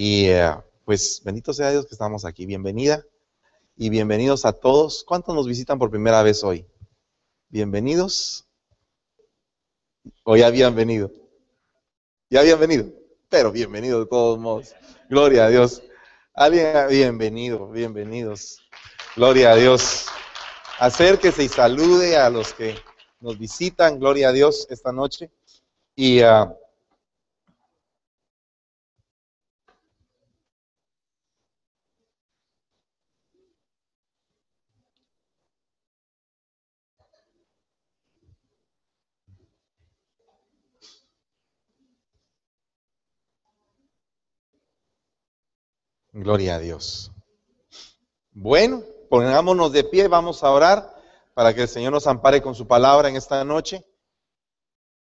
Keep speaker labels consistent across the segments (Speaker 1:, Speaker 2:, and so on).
Speaker 1: Y eh, pues bendito sea Dios que estamos aquí. Bienvenida y bienvenidos a todos. ¿Cuántos nos visitan por primera vez hoy? Bienvenidos. O ya habían venido. Ya habían venido. Pero bienvenido de todos modos. Gloria a Dios. Alguien, bienvenido, bienvenidos. Gloria a Dios. Acérquese y salude a los que nos visitan. Gloria a Dios esta noche. Y uh, Gloria a Dios. Bueno, pongámonos de pie, vamos a orar para que el Señor nos ampare con su palabra en esta noche.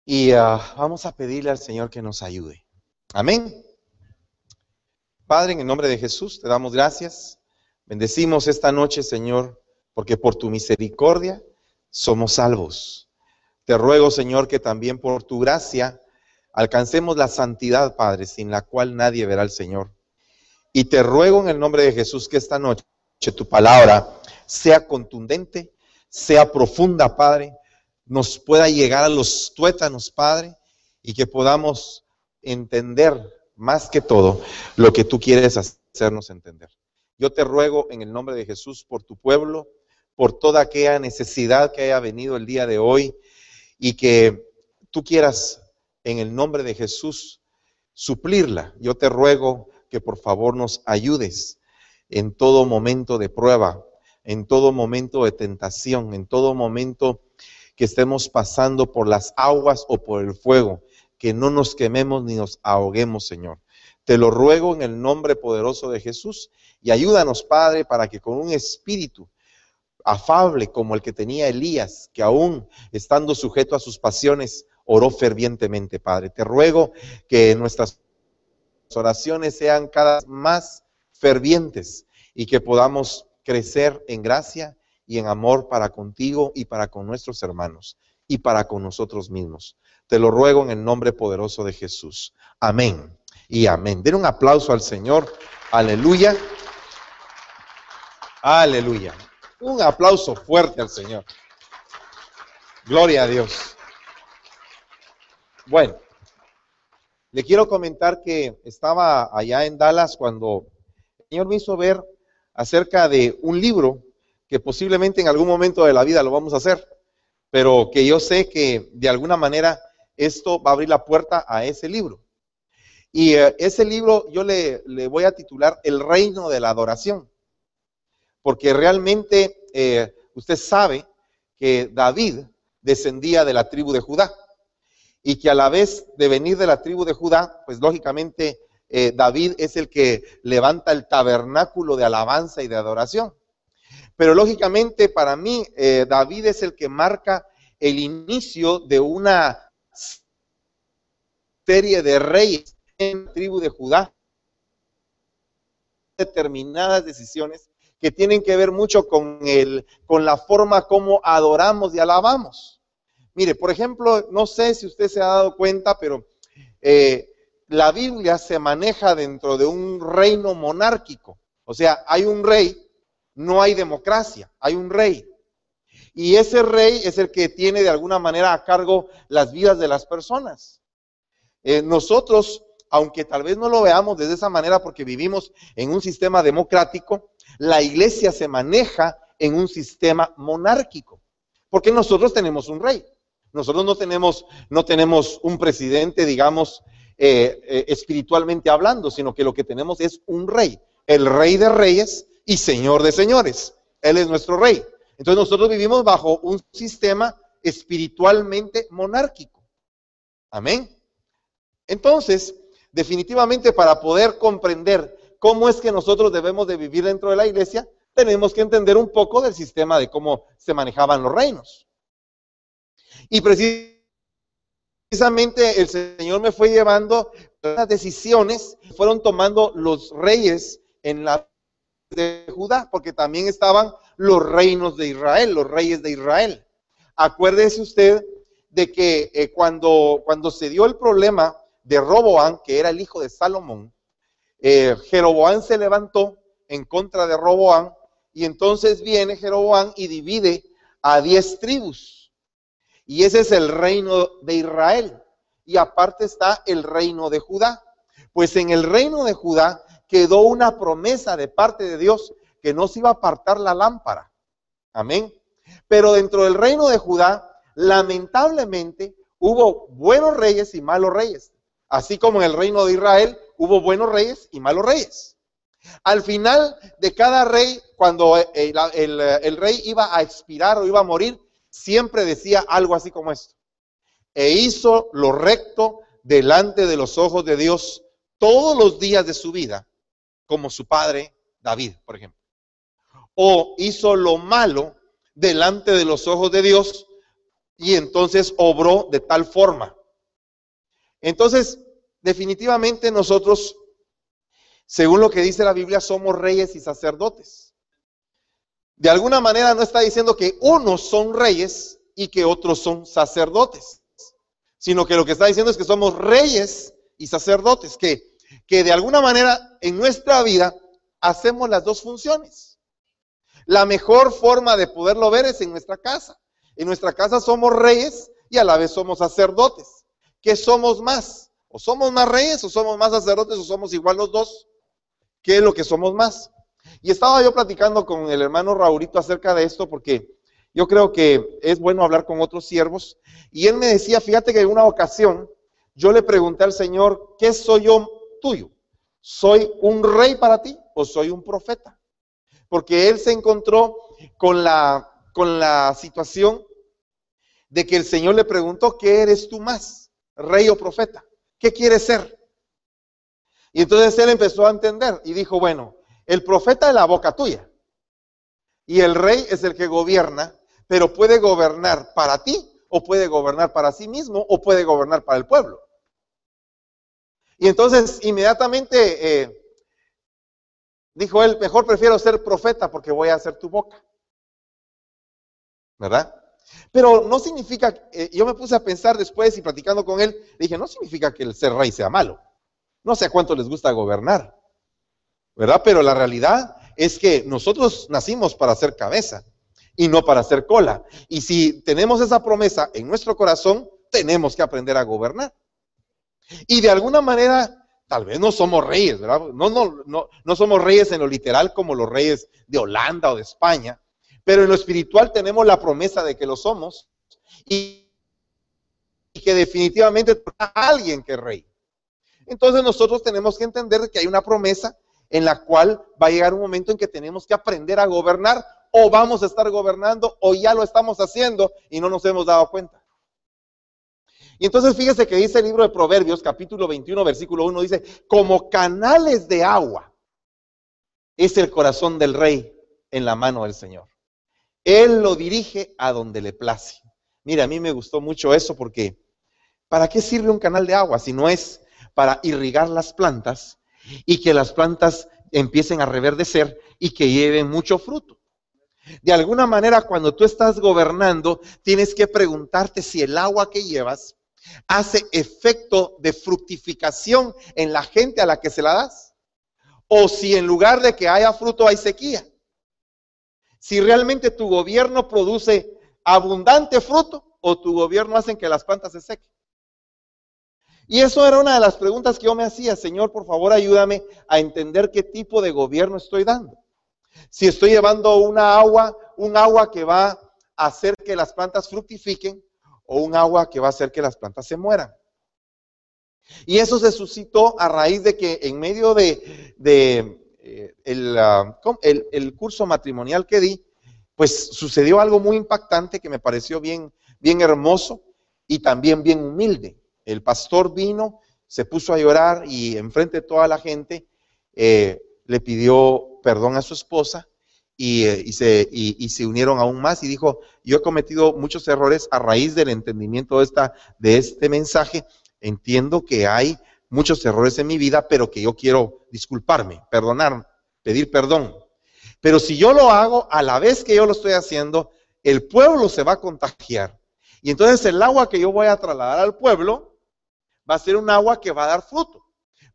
Speaker 1: Y uh, vamos a pedirle al Señor que nos ayude. Amén. Padre, en el nombre de Jesús, te damos gracias. Bendecimos esta noche, Señor, porque por tu misericordia somos salvos. Te ruego, Señor, que también por tu gracia alcancemos la santidad, Padre, sin la cual nadie verá al Señor. Y te ruego en el nombre de Jesús que esta noche tu palabra sea contundente, sea profunda, Padre, nos pueda llegar a los tuétanos, Padre, y que podamos entender más que todo lo que tú quieres hacernos entender. Yo te ruego en el nombre de Jesús por tu pueblo, por toda aquella necesidad que haya venido el día de hoy y que tú quieras en el nombre de Jesús suplirla. Yo te ruego que por favor nos ayudes en todo momento de prueba, en todo momento de tentación, en todo momento que estemos pasando por las aguas o por el fuego, que no nos quememos ni nos ahoguemos, Señor. Te lo ruego en el nombre poderoso de Jesús y ayúdanos, Padre, para que con un espíritu afable como el que tenía Elías, que aún estando sujeto a sus pasiones, oró fervientemente, Padre. Te ruego que nuestras oraciones sean cada vez más fervientes y que podamos crecer en gracia y en amor para contigo y para con nuestros hermanos y para con nosotros mismos. Te lo ruego en el nombre poderoso de Jesús. Amén y amén. Den un aplauso al Señor. Aleluya. Aleluya. Un aplauso fuerte al Señor. Gloria a Dios. Bueno, le quiero comentar que estaba allá en Dallas cuando el Señor me hizo ver acerca de un libro que posiblemente en algún momento de la vida lo vamos a hacer, pero que yo sé que de alguna manera esto va a abrir la puerta a ese libro. Y eh, ese libro yo le, voy a titular El reino de la adoración, porque realmente eh, usted sabe que David descendía de la tribu de Judá y que a la vez de venir de la tribu de Judá, pues lógicamente eh, David es el que levanta el tabernáculo de alabanza y de adoración. Pero lógicamente para mí eh, David es el que marca el inicio de una serie de reyes en la tribu de Judá. Determinadas decisiones que tienen que ver mucho con, el, con la forma como adoramos y alabamos. Mire, por ejemplo, no sé si usted se ha dado cuenta, pero eh, la Biblia se maneja dentro de un reino monárquico. O sea, hay un rey, no hay democracia, hay un rey. Y ese rey es el que tiene de alguna manera a cargo las vidas de las personas. Eh, nosotros, aunque tal vez no lo veamos de esa manera porque vivimos en un sistema democrático, la iglesia se maneja en un sistema monárquico. Porque nosotros tenemos un rey. Nosotros no tenemos, no tenemos un presidente, digamos, eh, eh, espiritualmente hablando, sino que lo que tenemos es un rey, el rey de reyes y señor de señores. Él es nuestro rey. Entonces nosotros vivimos bajo un sistema espiritualmente monárquico. Amén. Entonces, definitivamente para poder comprender cómo es que nosotros debemos de vivir dentro de la iglesia, tenemos que entender un poco del sistema de cómo se manejaban los reinos. Y precisamente el Señor me fue llevando las decisiones, fueron tomando los reyes en la de Judá, porque también estaban los reinos de Israel, los reyes de Israel. Acuérdese usted de que eh, cuando, cuando se dio el problema de Roboán, que era el hijo de Salomón, eh, Jeroboán se levantó en contra de Roboán y entonces viene Jeroboán y divide a diez tribus. Y ese es el reino de Israel. Y aparte está el reino de Judá. Pues en el reino de Judá quedó una promesa de parte de Dios que no se iba a apartar la lámpara. Amén. Pero dentro del reino de Judá, lamentablemente, hubo buenos reyes y malos reyes. Así como en el reino de Israel hubo buenos reyes y malos reyes. Al final de cada rey, cuando el, rey iba a expirar o iba a morir, siempre decía algo así como esto. E hizo lo recto delante de los ojos de Dios todos los días de su vida, como su padre David, por ejemplo. O hizo lo malo delante de los ojos de Dios y entonces obró de tal forma. Entonces, definitivamente nosotros según lo que dice la Biblia, somos reyes y sacerdotes. De alguna manera no está diciendo que unos son reyes y que otros son sacerdotes, sino que lo que está diciendo es que somos reyes y sacerdotes, que, que de alguna manera en nuestra vida hacemos las dos funciones. La mejor forma de poderlo ver es en nuestra casa. En nuestra casa somos reyes y a la vez somos sacerdotes. ¿Qué somos más? ¿O somos más reyes o somos más sacerdotes o somos igual los dos? qué es lo que somos más. Y estaba yo platicando con el hermano Raurito acerca de esto porque yo creo que es bueno hablar con otros siervos. Y él me decía, fíjate que en una ocasión yo le pregunté al Señor, ¿qué soy yo tuyo? ¿Soy un rey para ti o soy un profeta? Porque él se encontró con la, con la situación de que el Señor le preguntó, ¿qué eres tú más? ¿Rey o profeta? ¿Qué quieres ser? Y entonces él empezó a entender y dijo, bueno, el profeta es la boca tuya. Y el rey es el que gobierna, pero puede gobernar para ti, o puede gobernar para sí mismo, o puede gobernar para el pueblo. Y entonces inmediatamente eh, dijo él, mejor prefiero ser profeta porque voy a hacer tu boca. ¿Verdad? Pero no significa, eh, yo me puse a pensar después y platicando con él, dije, no significa que el ser rey sea malo. No sé a cuánto les gusta gobernar, ¿verdad? Pero la realidad es que nosotros nacimos para ser cabeza y no para ser cola. Y si tenemos esa promesa en nuestro corazón, tenemos que aprender a gobernar. Y de alguna manera, tal vez no somos reyes, ¿verdad? No, no, no, no somos reyes en lo literal como los reyes de Holanda o de España, pero en lo espiritual tenemos la promesa de que lo somos y, que definitivamente alguien que es rey. Entonces nosotros tenemos que entender que hay una promesa en la cual va a llegar un momento en que tenemos que aprender a gobernar o vamos a estar gobernando o ya lo estamos haciendo y no nos hemos dado cuenta. Y entonces fíjese que dice el libro de Proverbios, capítulo 21, versículo 1, dice, como canales de agua es el corazón del rey en la mano del Señor. Él lo dirige a donde le place. Mira, a mí me gustó mucho eso porque ¿para qué sirve un canal de agua si no es para irrigar las plantas y que las plantas empiecen a reverdecer y que lleven mucho fruto. De alguna manera, cuando tú estás gobernando, tienes que preguntarte si el agua que llevas hace efecto de fructificación en la gente a la que se la das. O si en lugar de que haya fruto hay sequía. Si realmente tu gobierno produce abundante fruto o tu gobierno hace que las plantas se sequen. Y eso era una de las preguntas que yo me hacía, Señor, por favor ayúdame a entender qué tipo de gobierno estoy dando. Si estoy llevando una agua, un agua que va a hacer que las plantas fructifiquen o un agua que va a hacer que las plantas se mueran. Y eso se suscitó a raíz de que en medio de, eh, ah, el, el, curso matrimonial que di, pues sucedió algo muy impactante que me pareció bien, bien hermoso y también bien humilde. El pastor vino, se puso a llorar y enfrente de toda la gente eh, le pidió perdón a su esposa eh, y, se, y, se, unieron aún más y dijo, yo he cometido muchos errores a raíz del entendimiento de, esta, de este mensaje. Entiendo que hay muchos errores en mi vida, pero que yo quiero disculparme, perdonar, pedir perdón. Pero si yo lo hago a la vez que yo lo estoy haciendo, el pueblo se va a contagiar. Y entonces el agua que yo voy a trasladar al pueblo va a ser un agua que va a dar fruto.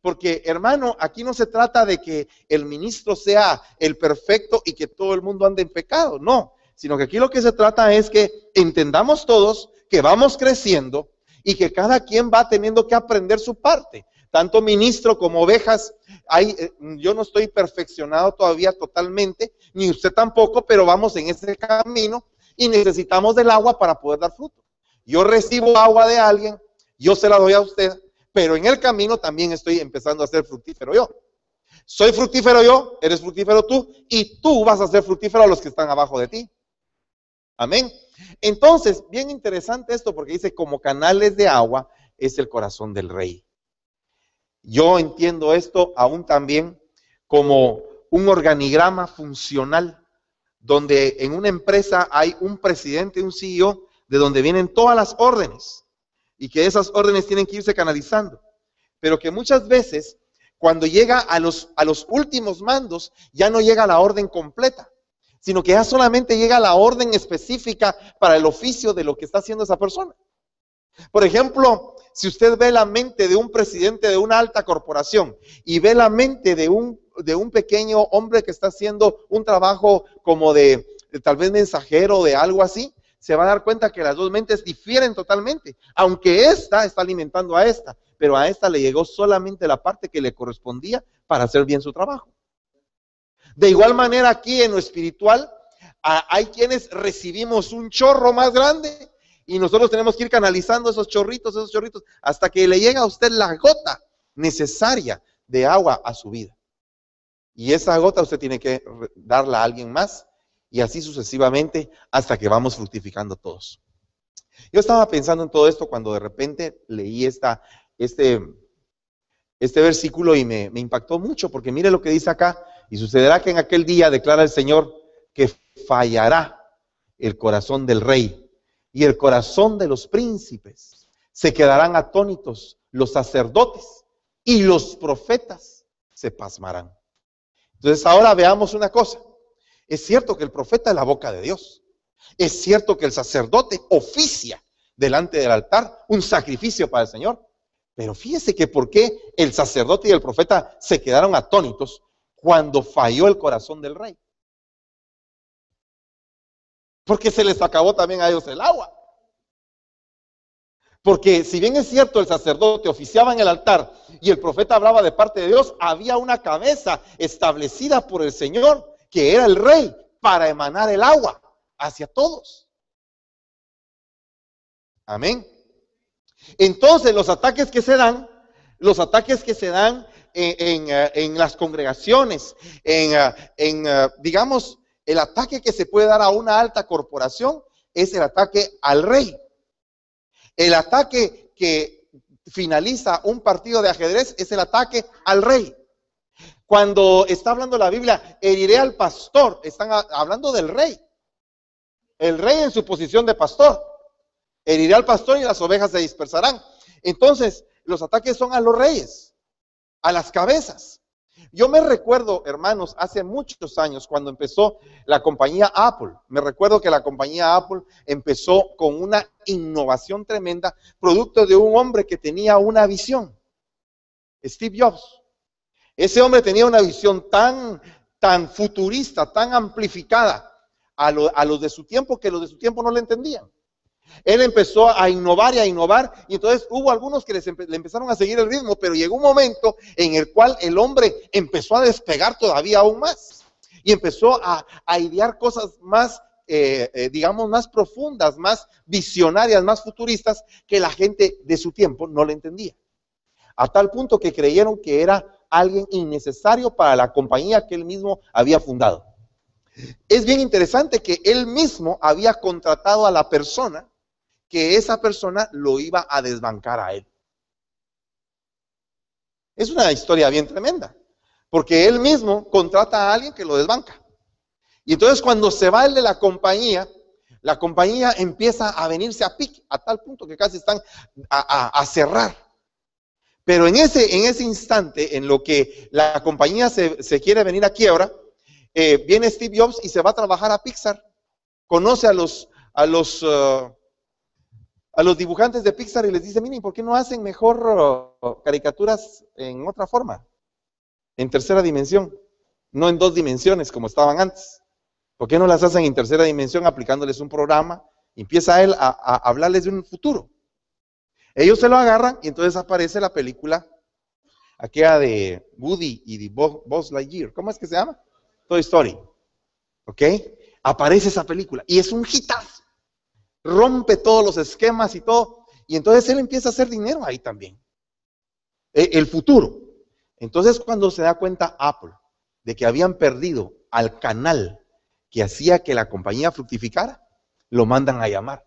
Speaker 1: Porque, hermano, aquí no se trata de que el ministro sea el perfecto y que todo el mundo ande en pecado, no, sino que aquí lo que se trata es que entendamos todos que vamos creciendo y que cada quien va teniendo que aprender su parte. Tanto ministro como ovejas, hay, eh, yo no estoy perfeccionado todavía totalmente, ni usted tampoco, pero vamos en ese camino y necesitamos del agua para poder dar fruto. Yo recibo agua de alguien, yo se la doy a usted, pero en el camino también estoy empezando a ser fructífero yo. Soy fructífero yo, eres fructífero tú, y tú vas a ser fructífero a los que están abajo de ti. Amén. Entonces, bien interesante esto porque dice, como canales de agua es el corazón del rey. Yo entiendo esto aún también como un organigrama funcional, donde en una empresa hay un presidente, un CEO, de donde vienen todas las órdenes y que esas órdenes tienen que irse canalizando. Pero que muchas veces, cuando llega a los, a los últimos mandos, ya no llega la orden completa sino que ya solamente llega la orden específica para el oficio de lo que está haciendo esa persona. Por ejemplo, si usted ve la mente de un presidente de una alta corporación y ve la mente de un, de un pequeño hombre que está haciendo un trabajo como de, tal vez mensajero de algo así, se va a dar cuenta que las dos mentes difieren totalmente, aunque esta está alimentando a esta, pero a esta le llegó solamente la parte que le correspondía para hacer bien su trabajo. De igual manera aquí en lo espiritual, hay quienes recibimos un chorro más grande y nosotros tenemos que ir canalizando esos chorritos, esos chorritos, hasta que le llega a usted la gota necesaria de agua a su vida. Y esa gota usted tiene que darla a alguien más y así sucesivamente hasta que vamos fructificando todos. Yo estaba pensando en todo esto cuando de repente leí este, este versículo y me, me impactó mucho porque mire lo que dice acá, y sucederá que en aquel día, declara el Señor, que fallará el corazón del rey y el corazón de los príncipes. Se quedarán atónitos los sacerdotes y los profetas se pasmarán. Entonces ahora veamos una cosa. Es cierto que el profeta es la boca de Dios. Es cierto que el sacerdote oficia delante del altar un sacrificio para el Señor. Pero fíjese que por qué el sacerdote y el profeta se quedaron atónitos cuando falló el corazón del rey. Porque se les acabó también a ellos el agua. Porque si bien es cierto, el sacerdote oficiaba en el altar y el profeta hablaba de parte de Dios, había una cabeza establecida por el Señor, que era el rey, para emanar el agua hacia todos. Amén. Entonces los ataques que se dan, los ataques que se dan eh, en, las congregaciones, en, eh, en, eh, digamos, el ataque que se puede dar a una alta corporación es el ataque al rey. El ataque que finaliza un partido de ajedrez es el ataque al rey. Cuando está hablando la Biblia, heriré al pastor, están hablando del rey. El rey en su posición de pastor. Heriré al pastor y las ovejas se dispersarán. Entonces, los ataques son a los reyes a las cabezas. Yo me recuerdo, hermanos, hace muchos años cuando empezó la compañía Apple. Me recuerdo que la compañía Apple empezó con una innovación tremenda, producto de un hombre que tenía una visión. Steve Jobs. Ese hombre tenía una visión tan, tan futurista, tan amplificada a, a los de su tiempo que los de su tiempo no le entendían. Él empezó a innovar y a innovar y entonces hubo algunos que le empezaron a seguir el ritmo, pero llegó un momento en el cual el hombre empezó a despegar todavía aún más y empezó a, idear cosas más, eh, eh, digamos, más profundas, más visionarias, más futuristas que la gente de su tiempo no le entendía. A tal punto que creyeron que era alguien innecesario para la compañía que él mismo había fundado. Es bien interesante que él mismo había contratado a la persona que esa persona lo iba a desbancar a él. Es una historia bien tremenda, porque él mismo contrata a alguien que lo desbanca. Y entonces cuando se va el de la compañía, la compañía empieza a venirse a pique, a tal punto que casi están a, cerrar. Pero en ese, en ese instante, en lo que la compañía se, quiere venir a quiebra, eh, viene Steve Jobs y se va a trabajar a Pixar. Conoce a los, a los uh, a los dibujantes de Pixar y les dice, miren, ¿por qué no hacen mejor uh, caricaturas en otra forma? En tercera dimensión, no en dos dimensiones como estaban antes. ¿Por qué no las hacen en tercera dimensión aplicándoles un programa? Empieza él a hablarles de un futuro. Ellos se lo agarran y entonces aparece la película, aquella de Woody y de Buzz Lightyear. ¿Cómo es que se llama? Toy Story. ¿Ok? Aparece esa película y es un hitazo. Rompe todos los esquemas y todo. Y entonces él empieza a hacer dinero ahí también. E, el futuro. Entonces cuando se da cuenta Apple de que habían perdido al canal que hacía que la compañía fructificara, lo mandan a llamar.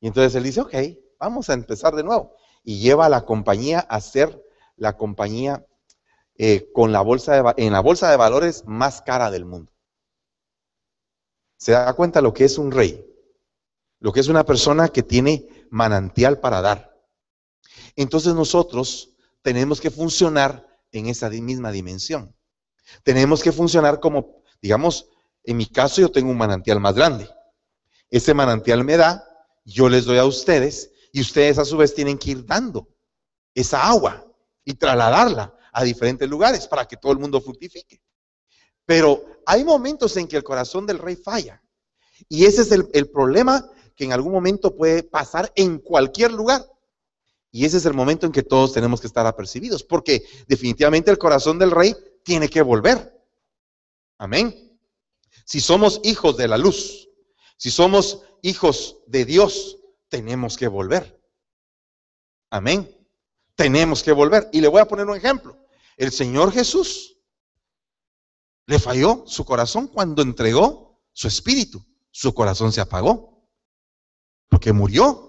Speaker 1: Y entonces él dice, ok, vamos a empezar de nuevo. Y lleva a la compañía a ser la compañía eh, con la bolsa en la bolsa de valores más cara del mundo. Se da cuenta lo que es un rey, lo que es una persona que tiene manantial para dar. Entonces nosotros tenemos que funcionar en esa misma dimensión. Tenemos que funcionar como, digamos, en mi caso yo tengo un manantial más grande. Ese manantial me da, yo les doy a ustedes y ustedes a su vez tienen que ir dando esa agua y trasladarla a diferentes lugares para que todo el mundo fructifique. Pero hay momentos en que el corazón del rey falla. Y ese es el, el, problema que en algún momento puede pasar en cualquier lugar. Y ese es el momento en que todos tenemos que estar apercibidos, porque definitivamente el corazón del rey tiene que volver. Amén. Si somos hijos de la luz, si somos hijos de Dios, tenemos que volver. Amén. Tenemos que volver. Y le voy a poner un ejemplo. El Señor Jesús le falló su corazón cuando entregó su espíritu. Su corazón se apagó. Porque murió.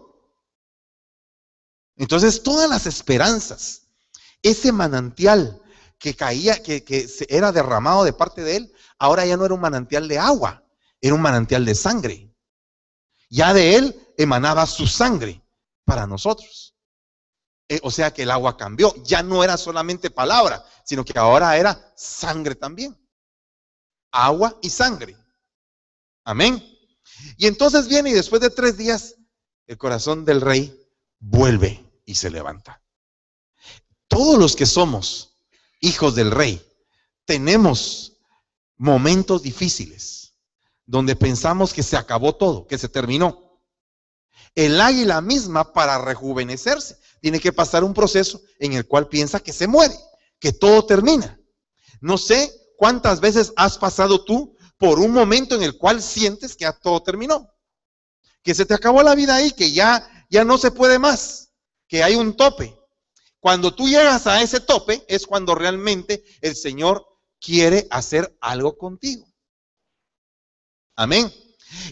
Speaker 1: Entonces todas las esperanzas, ese manantial que caía, que, que era derramado de parte de él, ahora ya no era un manantial de agua, era un manantial de sangre. Ya de él emanaba su sangre para nosotros. Eh, o sea que el agua cambió. Ya no era solamente palabra, sino que ahora era sangre también. Agua y sangre. Amén. Y entonces viene y después de tres días, el corazón del rey vuelve y se levanta. Todos los que somos hijos del rey, tenemos momentos difíciles donde pensamos que se acabó todo, que se terminó. El águila misma para rejuvenecerse tiene que pasar un proceso en el cual piensa que se muere, que todo termina. No sé cuántas veces has pasado tú por un momento en el cual sientes que todo terminó, que se te acabó la vida ahí, que ya ya no se puede más, que hay un tope. Cuando tú llegas a ese tope es cuando realmente el Señor quiere hacer algo contigo. Amén.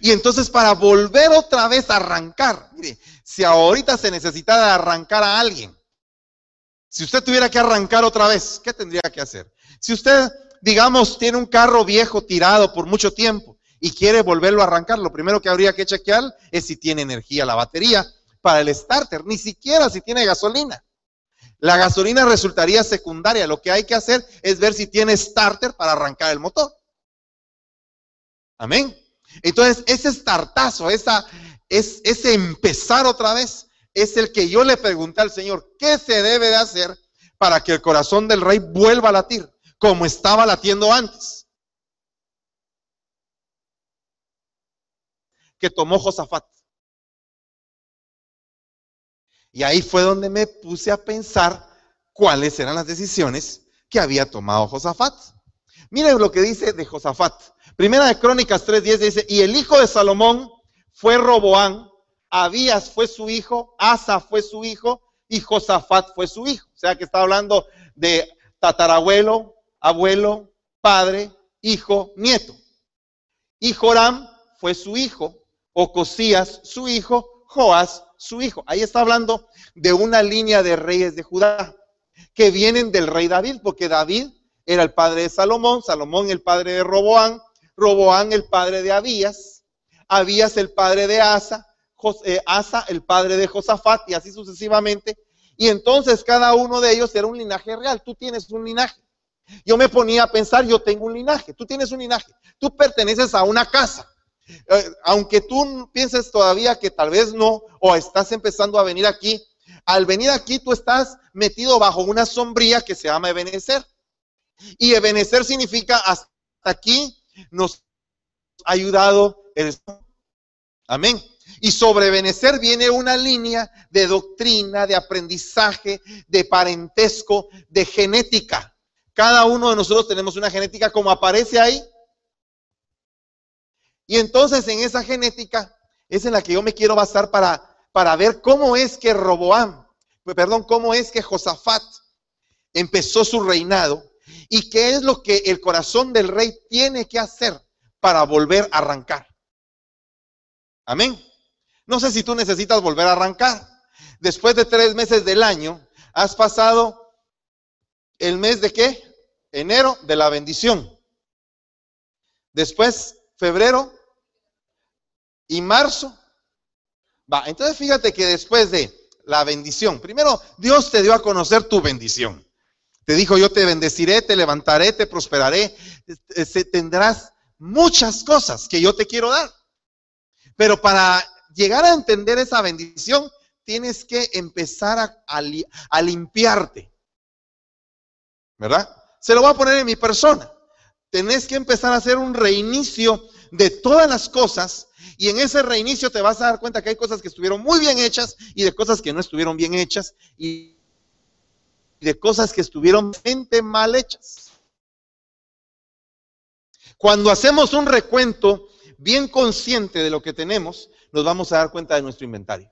Speaker 1: Y entonces para volver otra vez a arrancar, mire, si ahorita se necesita de arrancar a alguien, si usted tuviera que arrancar otra vez, ¿qué tendría que hacer? Si usted, digamos, tiene un carro viejo tirado por mucho tiempo y quiere volverlo a arrancar, lo primero que habría que chequear es si tiene energía la batería para el starter, ni siquiera si tiene gasolina. La gasolina resultaría secundaria. Lo que hay que hacer es ver si tiene starter para arrancar el motor. Amén. Entonces, ese startazo, esa, es, ese empezar otra vez, es el que yo le pregunté al Señor, ¿qué se debe de hacer para que el corazón del rey vuelva a latir como estaba latiendo antes? Que tomó Josafat. Y ahí fue donde me puse a pensar cuáles eran las decisiones que había tomado Josafat. Miren lo que dice de Josafat. Primera de Crónicas 3.10 dice, y el hijo de Salomón fue Roboán, Abías fue su hijo, Asa fue su hijo y Josafat fue su hijo. O sea que está hablando de tatarabuelo, abuelo, padre, hijo, nieto. Y Joram fue su hijo, Ocosías su hijo, Joás su hijo. Ahí está hablando de una línea de reyes de Judá que vienen del rey David, porque David era el padre de Salomón, Salomón el padre de Roboán, Roboán el padre de Abías, Abías el padre de Asa, eh, Asa el padre de Josafat y así sucesivamente. Y entonces cada uno de ellos era un linaje real. Tú tienes un linaje. Yo me ponía a pensar, yo tengo un linaje, tú tienes un linaje, tú perteneces a una casa. Eh, aunque tú pienses todavía que tal vez no, o estás empezando a venir aquí, al venir aquí tú estás metido bajo una sombría que se llama Ebenecer. Y Ebenecer significa hasta aquí nos ha ayudado el Amén. Y sobre Benecer viene una línea de doctrina, de aprendizaje, de parentesco, de genética. Cada uno de nosotros tenemos una genética como aparece ahí. Y entonces en esa genética es en la que yo me quiero basar para, para ver cómo es que Roboam, perdón, cómo es que Josafat empezó su reinado y qué es lo que el corazón del rey tiene que hacer para volver a arrancar. Amén. No sé si tú necesitas volver a arrancar. Después de tres meses del año, has pasado el mes de qué? Enero de la bendición. Después, febrero y marzo. Va, entonces fíjate que después de la bendición, primero Dios te dio a conocer tu bendición. Te dijo, yo te bendeciré, te levantaré, te prosperaré, tendrás muchas cosas que yo te quiero dar. Pero para llegar a entender esa bendición, tienes que empezar a, limpiarte. ¿Verdad? Se lo voy a poner en mi persona. Tenés que empezar a hacer un reinicio de todas las cosas y en ese reinicio te vas a dar cuenta que hay cosas que estuvieron muy bien hechas y de cosas que no estuvieron bien hechas y de cosas que estuvieron mal hechas. Cuando hacemos un recuento bien consciente de lo que tenemos, nos vamos a dar cuenta de nuestro inventario.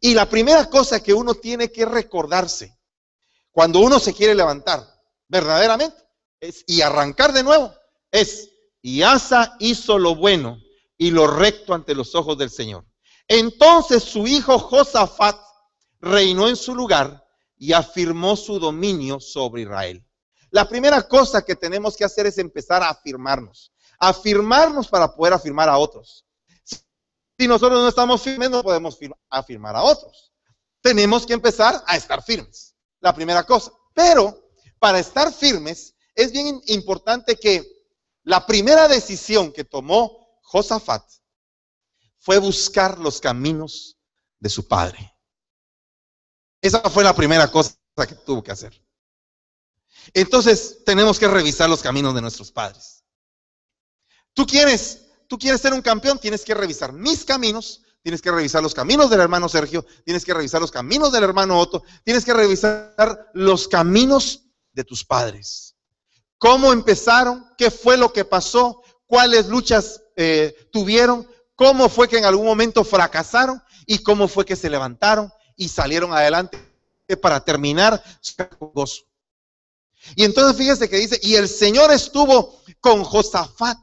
Speaker 1: Y la primera cosa que uno tiene que recordarse cuando uno se quiere levantar verdaderamente es, y arrancar de nuevo es, y Asa hizo lo bueno y lo recto ante los ojos del Señor. Entonces su hijo Josafat reinó en su lugar y afirmó su dominio sobre Israel. La primera cosa que tenemos que hacer es empezar a afirmarnos, afirmarnos para poder afirmar a otros. Si nosotros no estamos firmes, no podemos afirmar a otros. Tenemos que empezar a estar firmes. La primera cosa. Pero para estar firmes, es bien importante que la primera decisión que tomó Josafat fue buscar los caminos de su padre. Esa fue la primera cosa que tuvo que hacer. Entonces tenemos que revisar los caminos de nuestros padres. Tú quieres tú quieres ser un campeón, tienes que revisar mis caminos, tienes que revisar los caminos del hermano Sergio, tienes que revisar los caminos del hermano Otto, tienes que revisar los caminos de tus padres. ¿Cómo empezaron? ¿Qué fue lo que pasó? ¿Cuáles luchas eh, tuvieron? ¿Cómo fue que en algún momento fracasaron? ¿Y cómo fue que se levantaron y salieron adelante para terminar gozo? Y entonces fíjese que dice, y el Señor estuvo con Josafat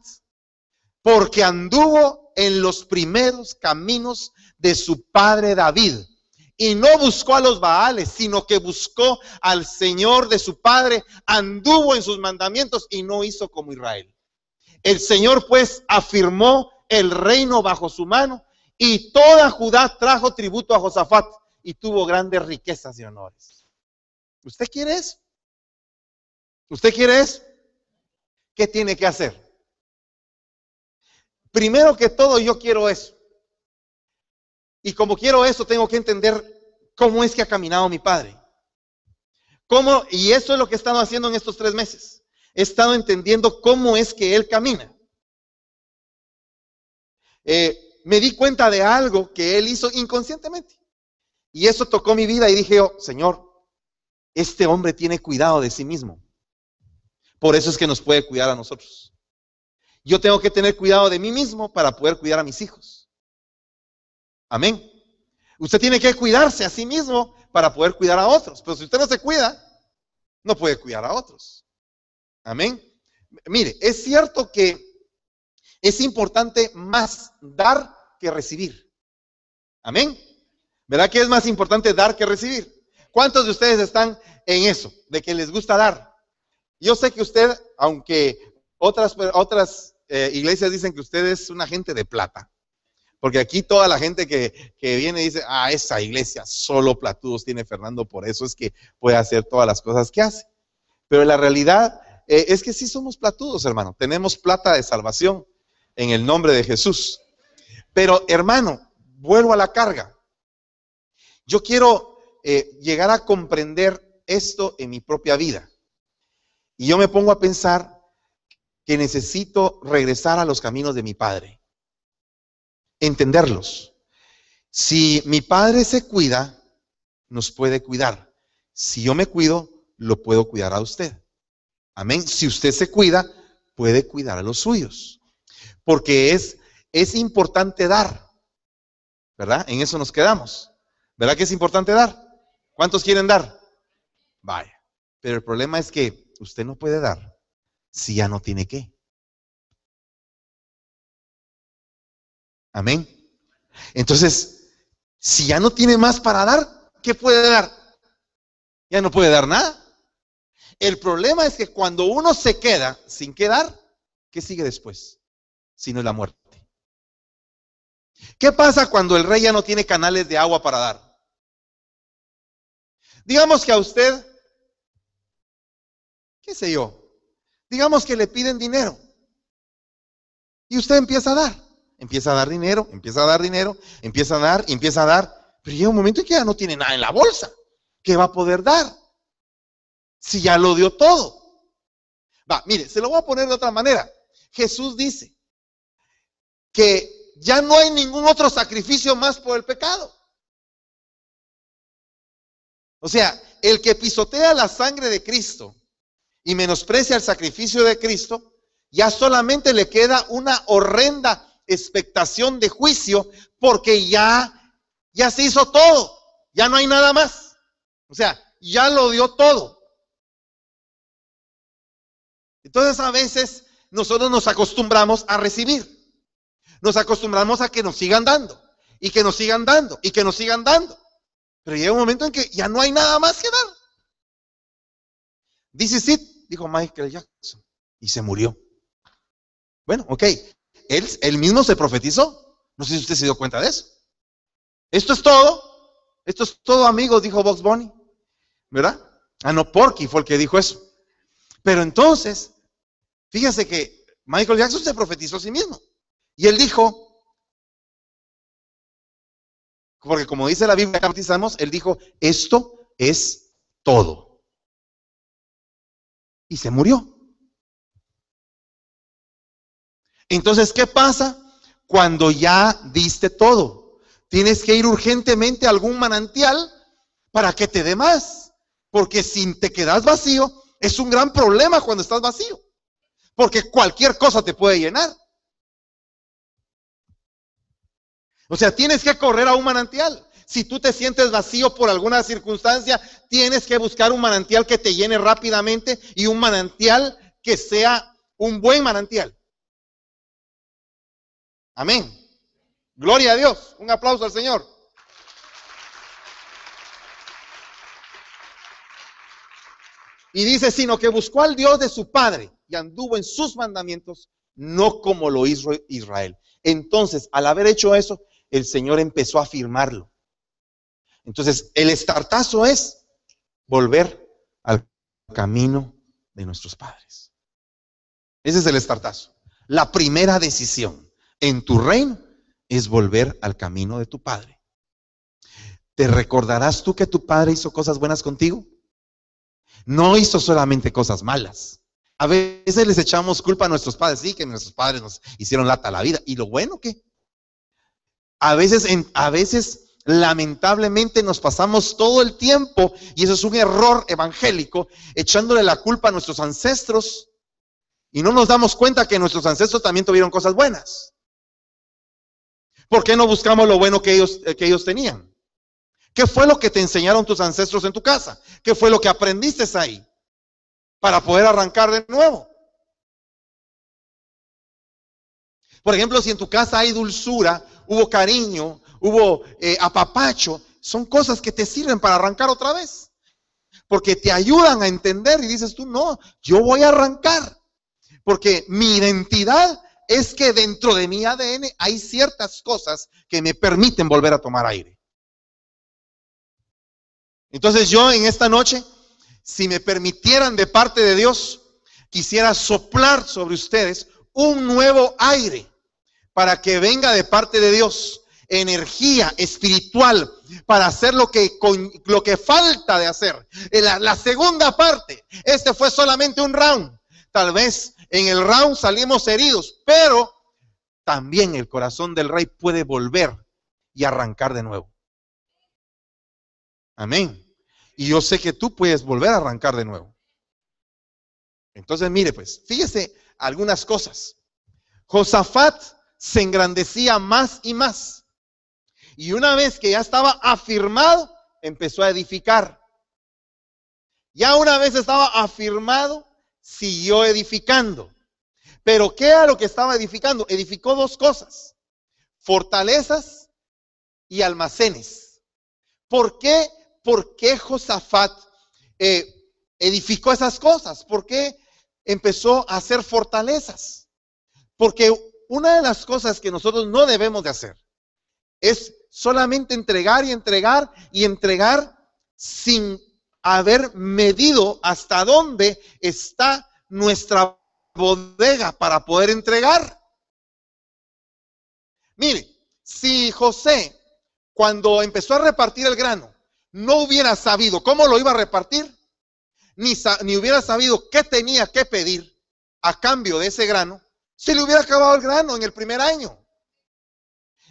Speaker 1: porque anduvo en los primeros caminos de su padre David. Y no buscó a los Baales, sino que buscó al Señor de su padre, anduvo en sus mandamientos y no hizo como Israel. El Señor pues afirmó el reino bajo su mano y toda Judá trajo tributo a Josafat y tuvo grandes riquezas y honores. ¿Usted quiere eso? ¿Usted quiere eso? ¿Qué tiene que hacer? Primero que todo, yo quiero eso. Y como quiero eso, tengo que entender cómo es que ha caminado mi padre. ¿Cómo? Y eso es lo que he estado haciendo en estos tres meses. He estado entendiendo cómo es que él camina. Eh, me di cuenta de algo que él hizo inconscientemente. Y eso tocó mi vida y dije, oh, Señor, este hombre tiene cuidado de sí mismo. Por eso es que nos puede cuidar a nosotros. Yo tengo que tener cuidado de mí mismo para poder cuidar a mis hijos. Amén. Usted tiene que cuidarse a sí mismo para poder cuidar a otros. Pero si usted no se cuida, no puede cuidar a otros. Amén. Mire, es cierto que es importante más dar que recibir. Amén. ¿Verdad que es más importante dar que recibir? ¿Cuántos de ustedes están en eso, de que les gusta dar? Yo sé que usted, aunque otras, otras eh, iglesias dicen que usted es un agente de plata. Porque aquí toda la gente que, viene dice, ah, esa iglesia solo platudos tiene Fernando, por eso es que puede hacer todas las cosas que hace. Pero la realidad eh, es que sí somos platudos, hermano. Tenemos plata de salvación. en el nombre de Jesús. Pero hermano, vuelvo a la carga. Yo quiero eh, llegar a comprender esto en mi propia vida. Y yo me pongo a pensar que necesito regresar a los caminos de mi padre. Entenderlos. Si mi padre se cuida, nos puede cuidar. Si yo me cuido, lo puedo cuidar a usted. Amén. Si usted se cuida, puede cuidar a los suyos. Porque es, es importante dar. ¿Verdad? En eso nos quedamos. ¿Verdad que es importante dar? ¿Cuántos quieren dar? Vaya. Pero el problema es que usted no puede dar si ya no tiene qué. Amén. Entonces, si ya no tiene más para dar, ¿qué puede dar? Ya no puede dar nada. El problema es que cuando uno se queda sin quedar, ¿qué sigue después? Si no es la muerte. ¿Qué pasa cuando el rey ya no tiene canales de agua para dar? Digamos que a usted, qué sé yo, digamos que le piden dinero y usted empieza a dar, empieza a dar dinero, empieza a dar dinero, empieza a dar, empieza a dar, pero llega un momento en que ya no tiene nada en la bolsa. ¿Qué va a poder dar? Si ya lo dio todo. Va, mire, se lo voy a poner de otra manera. Jesús dice que ya no hay ningún otro sacrificio más por el pecado. O sea, el que pisotea la sangre de Cristo y menosprecia el sacrificio de Cristo, ya solamente le queda una horrenda expectación de juicio porque ya ya se hizo todo, ya no hay nada más. O sea, ya lo dio todo. Entonces a veces nosotros nos acostumbramos a recibir. Nos acostumbramos a que nos sigan dando y que nos sigan dando y que nos sigan dando. Pero llega un momento en que ya no hay nada más que dar. Dice it, dijo Michael Jackson, y se murió. Bueno, ok, él, mismo se profetizó. No sé si usted se dio cuenta de eso. Esto es todo. Esto es todo, amigos, dijo Box Bunny. ¿Verdad? Ah, no, Porky fue el que dijo eso. Pero entonces, fíjese que Michael Jackson se profetizó a sí mismo. Y él dijo, porque como dice la Biblia que él dijo, esto es todo. Y se murió. Entonces, ¿qué pasa cuando ya diste todo? Tienes que ir urgentemente a algún manantial para que te dé más. Porque si te quedas vacío, es un gran problema cuando estás vacío. Porque cualquier cosa te puede llenar. O sea, tienes que correr a un manantial. Si tú te sientes vacío por alguna circunstancia, tienes que buscar un manantial que te llene rápidamente y un manantial que sea un buen manantial. Amén. Gloria a Dios. Un aplauso al Señor. Y dice, sino que buscó al Dios de su Padre y anduvo en sus mandamientos, no como lo hizo Israel. Entonces, al haber hecho eso, el Señor empezó a afirmarlo. Entonces, el estartazo es volver al camino de nuestros padres. Ese es el estartazo. La primera decisión en tu reino es volver al camino de tu padre. ¿Te recordarás tú que tu padre hizo cosas buenas contigo? No hizo solamente cosas malas. A veces les echamos culpa a nuestros padres, sí, que nuestros padres nos hicieron lata la vida. ¿Y lo bueno qué? A veces, a veces, lamentablemente, nos pasamos todo el tiempo, y eso es un error evangélico, echándole la culpa a nuestros ancestros, y no nos damos cuenta que nuestros ancestros también tuvieron cosas buenas. ¿Por qué no buscamos lo bueno que ellos, que ellos tenían? ¿Qué fue lo que te enseñaron tus ancestros en tu casa? ¿Qué fue lo que aprendiste ahí? Para poder arrancar de nuevo. Por ejemplo, si en tu casa hay dulzura, hubo cariño, hubo eh, apapacho, son cosas que te sirven para arrancar otra vez. Porque te ayudan a entender y dices tú, no, yo voy a arrancar. Porque mi identidad es que dentro de mi ADN hay ciertas cosas que me permiten volver a tomar aire. Entonces yo en esta noche, si me permitieran de parte de Dios, quisiera soplar sobre ustedes un nuevo aire para que venga de parte de Dios energía espiritual para hacer lo que, lo que falta de hacer. La, la segunda parte, este fue solamente un round. Tal vez en el round salimos heridos, pero también el corazón del rey puede volver y arrancar de nuevo. Amén. Y yo sé que tú puedes volver a arrancar de nuevo. Entonces, mire, pues, fíjese algunas cosas. Josafat se engrandecía más y más. Y una vez que ya estaba afirmado, empezó a edificar. Ya una vez estaba afirmado, siguió edificando. Pero ¿qué era lo que estaba edificando? Edificó dos cosas, fortalezas y almacenes. ¿Por qué? ¿Por qué Josafat eh, edificó esas cosas? ¿Por qué empezó a hacer fortalezas? Porque una de las cosas que nosotros no debemos de hacer es solamente entregar y entregar y entregar sin haber medido hasta dónde está nuestra bodega para poder entregar. Mire, si José, cuando empezó a repartir el grano, no hubiera sabido cómo lo iba a repartir, ni, ni hubiera sabido qué tenía que pedir a cambio de ese grano, se le hubiera acabado el grano en el primer año.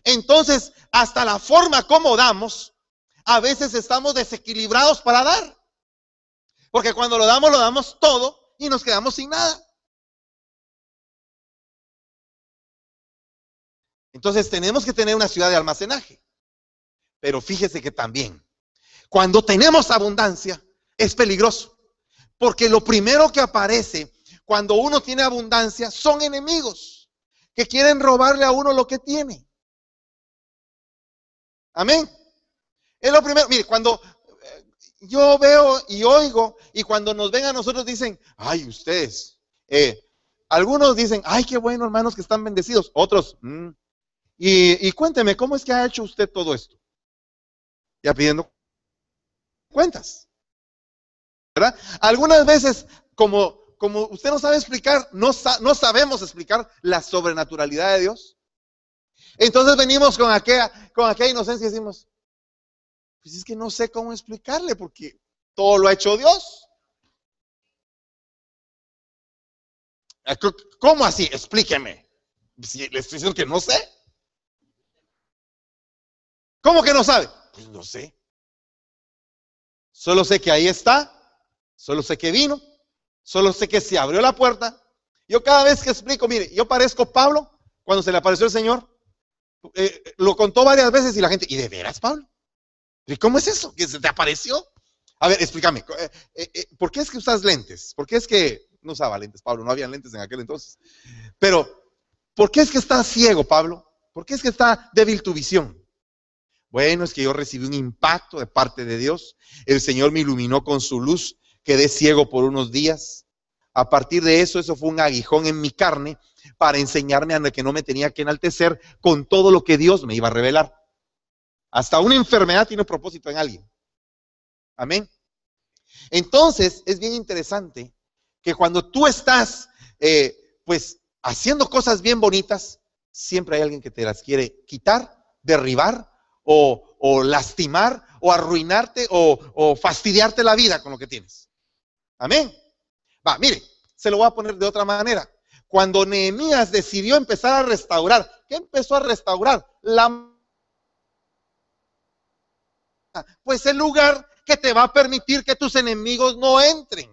Speaker 1: Entonces, hasta la forma como damos, a veces estamos desequilibrados para dar. Porque cuando lo damos, lo damos todo y nos quedamos sin nada. Entonces tenemos que tener una ciudad de almacenaje. Pero fíjese que también, cuando tenemos abundancia, es peligroso. Porque lo primero que aparece cuando uno tiene abundancia son enemigos que quieren robarle a uno lo que tiene. Amén. Es lo primero. Mire, cuando eh, yo veo y oigo y cuando nos ven a nosotros dicen, ay, ustedes, eh, algunos dicen, ay, qué bueno, hermanos, que están bendecidos. Otros, mm, y, cuénteme, ¿cómo es que ha hecho usted todo esto? Ya pidiendo cuentas. ¿Verdad? Algunas veces, como, como usted no sabe explicar, no, sabemos explicar la sobrenaturalidad de Dios. Entonces venimos con aquella, con aquella inocencia y decimos, pues es que no sé cómo explicarle porque todo lo ha hecho Dios. ¿Cómo así? Explíqueme. Si le estoy diciendo que no sé. ¿Cómo que no sabe? Pues no sé. Solo sé que ahí está, solo sé que vino, solo sé que se abrió la puerta. Yo cada vez que explico, mire, yo parezco Pablo cuando se le apareció el Señor. Eh, lo contó varias veces y la gente, ¿y de veras, Pablo? ¿Y cómo es eso? ¿Que se te apareció? A ver, explícame, eh, eh, ¿por qué es que usas lentes? ¿Por qué es que no usaba lentes, Pablo? No había lentes en aquel entonces. Pero, ¿por qué es que estás ciego, Pablo? ¿Por qué es que está débil tu visión? Bueno, es que yo recibí un impacto de parte de Dios. El Señor me iluminó con su luz. Quedé ciego por unos días. A partir de eso, eso fue un aguijón en mi carne para enseñarme a que no me tenía que enaltecer con todo lo que Dios me iba a revelar. Hasta una enfermedad tiene propósito en alguien. Amén. Entonces, es bien interesante que cuando tú estás, eh, pues, haciendo cosas bien bonitas, siempre hay alguien que te las quiere quitar, derribar o, lastimar o arruinarte o fastidiarte la vida con lo que tienes. Amén. Va, mire, se lo voy a poner de otra manera. Cuando Nehemías decidió empezar a restaurar, ¿qué empezó a restaurar? La pues el lugar que te va a permitir que tus enemigos no entren,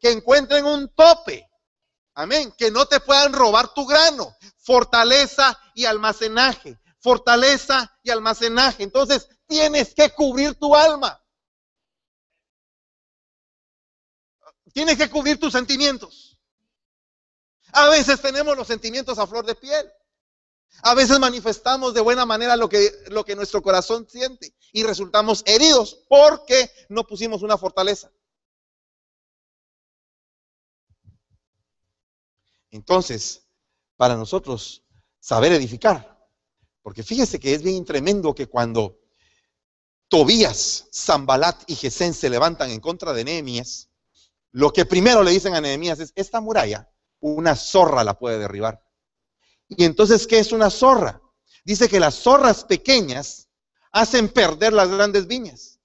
Speaker 1: que encuentren un tope. Amén, que no te puedan robar tu grano, fortaleza y almacenaje fortaleza y almacenaje. Entonces, tienes que cubrir tu alma. Tienes que cubrir tus sentimientos. A veces tenemos los sentimientos a flor de piel. A veces manifestamos de buena manera lo que, lo que nuestro corazón siente y resultamos heridos porque no pusimos una fortaleza. Entonces, para nosotros saber edificar porque fíjese que es bien tremendo que cuando Tobías, Zambalat y Gesén se levantan en contra de Nehemías, lo que primero le dicen a Nehemías es, esta muralla, una zorra la puede derribar. Y entonces, ¿qué es una zorra? Dice que las zorras pequeñas hacen perder las grandes viñas.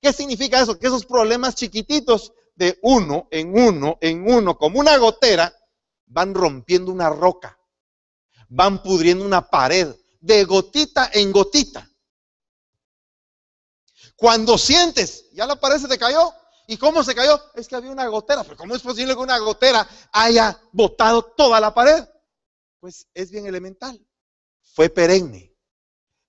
Speaker 1: ¿Qué significa eso? Que esos problemas chiquititos de uno en uno en uno, como una gotera, van rompiendo una roca, van pudriendo una pared, de gotita en gotita. Cuando sientes, ya la pared se te cayó. ¿Y cómo se cayó? Es que había una gotera. Pero ¿cómo es posible que una gotera haya botado toda la pared? Pues es bien elemental. Fue perenne.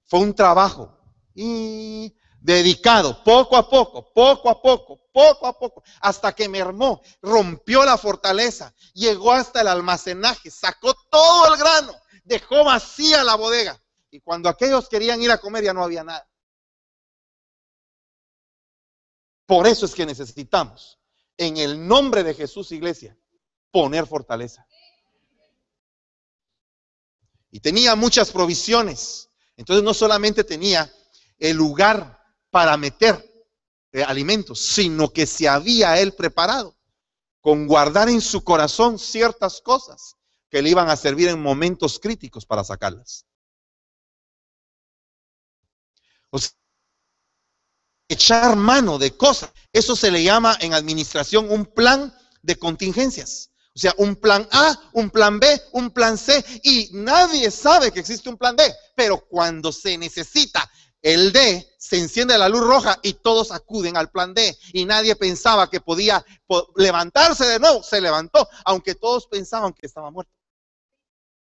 Speaker 1: Fue un trabajo. Y dedicado, poco a poco, poco a poco, poco a poco, hasta que mermó, rompió la fortaleza, llegó hasta el almacenaje, sacó todo el grano, dejó vacía la bodega. Y cuando aquellos querían ir a comer ya no había nada. Por eso es que necesitamos, en el nombre de Jesús, iglesia, poner fortaleza. Y tenía muchas provisiones. Entonces no solamente tenía el lugar para meter eh, alimentos, sino que se había él preparado con guardar en su corazón ciertas cosas que le iban a servir en momentos críticos para sacarlas. O echar mano de cosas. Eso se le llama en administración un plan de contingencias. O sea, un plan A, un plan B, un plan C. Y nadie sabe que existe un plan D. Pero cuando se necesita el D, se enciende la luz roja y todos acuden al plan D. Y nadie pensaba que podía levantarse de nuevo. Se levantó, aunque todos pensaban que estaba muerto.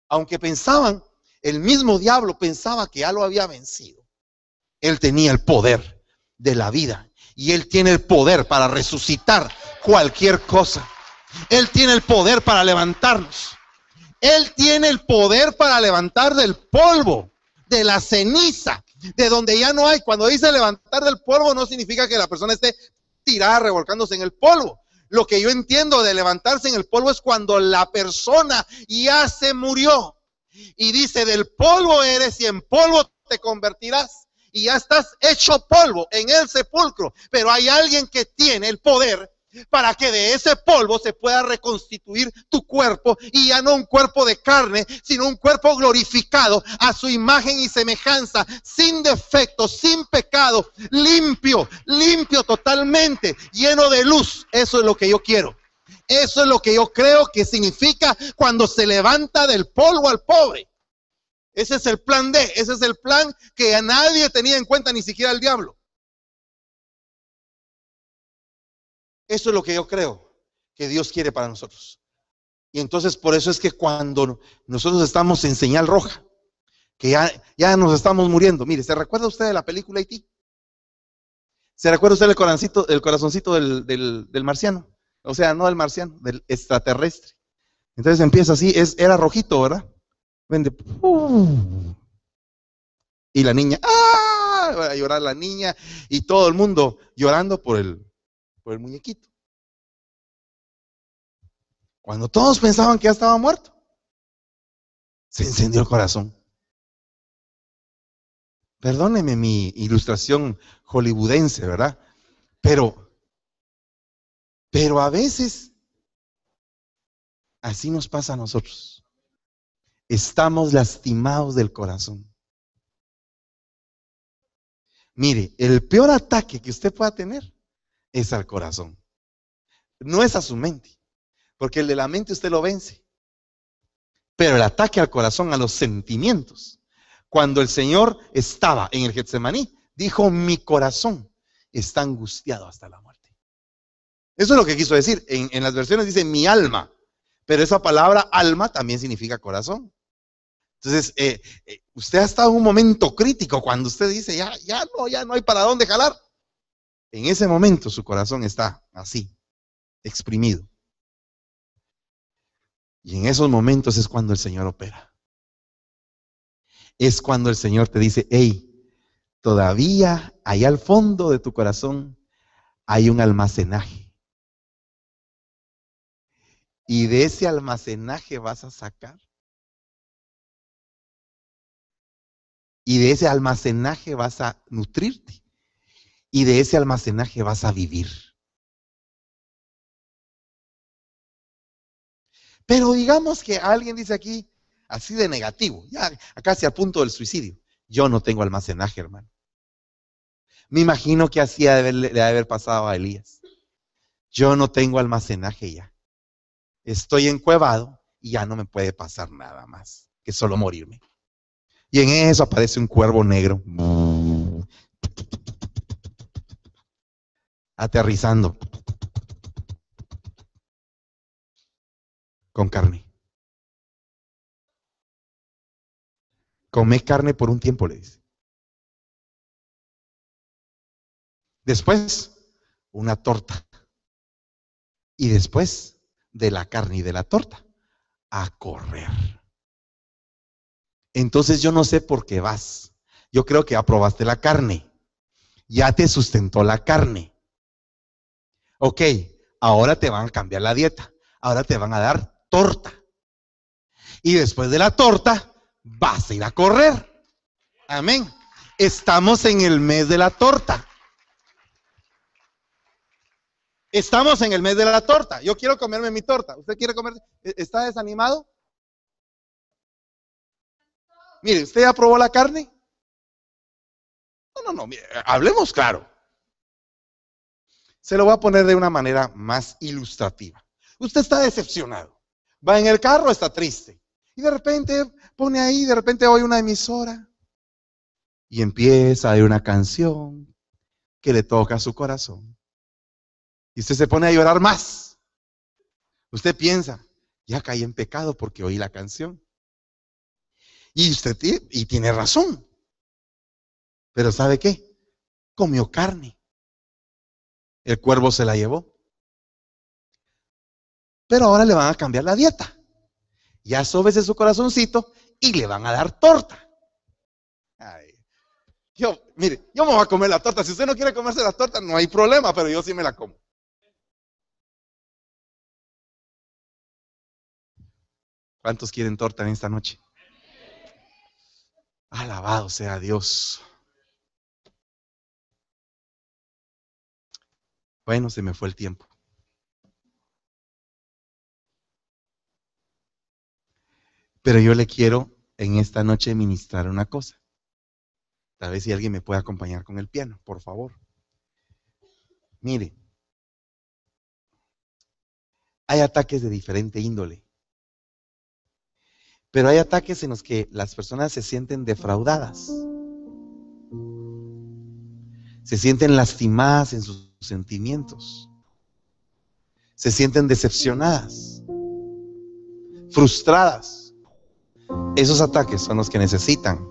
Speaker 1: Aunque pensaban, el mismo diablo pensaba que ya lo había vencido. Él tenía el poder de la vida. Y Él tiene el poder para resucitar cualquier cosa. Él tiene el poder para levantarnos. Él tiene el poder para levantar del polvo, de la ceniza, de donde ya no hay. Cuando dice levantar del polvo no significa que la persona esté tirada, revolcándose en el polvo. Lo que yo entiendo de levantarse en el polvo es cuando la persona ya se murió. Y dice, del polvo eres y en polvo te convertirás y ya estás hecho polvo en el sepulcro, pero hay alguien que tiene el poder para que de ese polvo se pueda reconstituir tu cuerpo y ya no un cuerpo de carne, sino un cuerpo glorificado a su imagen y semejanza, sin defecto, sin pecado, limpio, limpio totalmente, lleno de luz. Eso es lo que yo quiero. Eso es lo que yo creo que significa cuando se levanta del polvo al pobre. Ese es el plan D, ese es el plan que a nadie tenía en cuenta, ni siquiera el diablo. Eso es lo que yo creo que Dios quiere para nosotros. Y entonces por eso es que cuando nosotros estamos en señal roja, que ya, ya nos estamos muriendo, mire, ¿se recuerda usted de la película Haití? ¿Se recuerda usted el corazoncito, el corazoncito del, del, del marciano? O sea, no del marciano, del extraterrestre. Entonces empieza así, es, era rojito, ¿verdad? Y la niña, ¡ah! Va a llorar la niña y todo el mundo llorando por el, por el muñequito. Cuando todos pensaban que ya estaba muerto, se encendió el corazón. Perdóneme mi ilustración hollywoodense, ¿verdad? Pero, pero a veces así nos pasa a nosotros estamos lastimados del corazón. Mire, el peor ataque que usted pueda tener es al corazón. No es a su mente, porque el de la mente usted lo vence. Pero el ataque al corazón, a los sentimientos. Cuando el Señor estaba en el Getsemaní, dijo, mi corazón está angustiado hasta la muerte. Eso es lo que quiso decir. En, en las versiones dice mi alma. Pero esa palabra alma también significa corazón. Entonces, eh, eh, usted ha estado en un momento crítico cuando usted dice, ya, ya no, ya no hay para dónde jalar. En ese momento su corazón está así, exprimido. Y en esos momentos es cuando el Señor opera. Es cuando el Señor te dice, hey, todavía allá al fondo de tu corazón hay un almacenaje y de ese almacenaje vas a sacar. Y de ese almacenaje vas a nutrirte. Y de ese almacenaje vas a vivir. Pero digamos que alguien dice aquí, así de negativo, ya casi al punto del suicidio. Yo no tengo almacenaje, hermano. Me imagino que así le de haber pasado a Elías. Yo no tengo almacenaje ya. Estoy encuevado y ya no me puede pasar nada más que solo morirme. Y en eso aparece un cuervo negro. Aterrizando. Con carne. Come carne por un tiempo, le dice. Después, una torta. Y después de la carne y de la torta, a correr. Entonces yo no sé por qué vas. Yo creo que aprobaste la carne. Ya te sustentó la carne. Ok, ahora te van a cambiar la dieta. Ahora te van a dar torta. Y después de la torta, vas a ir a correr. Amén. Estamos en el mes de la torta. Estamos en el mes de la torta. Yo quiero comerme mi torta. ¿Usted quiere comer? ¿E-, ¿Está desanimado? Mire, ¿usted ya probó la carne? No, no, no, hablemos claro. Se lo voy a poner de una manera más ilustrativa. Usted está decepcionado. Va en el carro, está triste. Y de repente pone ahí, de repente oye una emisora. Y empieza a una canción que le toca a su corazón. Y usted se pone a llorar más. Usted piensa, ya caí en pecado porque oí la canción. Y usted y tiene razón. Pero ¿sabe qué? Comió carne. El cuervo se la llevó. Pero ahora le van a cambiar la dieta. Ya sóbese su corazoncito y le van a dar torta. Yo, mire, yo me voy a comer la torta. Si usted no quiere comerse la torta, no hay problema, pero yo sí me la como. ¿Cuántos quieren torta en esta noche? Alabado sea Dios. Bueno, se me fue el tiempo. Pero yo le quiero en esta noche ministrar una cosa. Tal vez si alguien me puede acompañar con el piano, por favor. Mire, hay ataques de diferente índole. Pero hay ataques en los que las personas se sienten defraudadas. Se sienten lastimadas en sus sentimientos. Se sienten decepcionadas, frustradas. Esos ataques son los que necesitan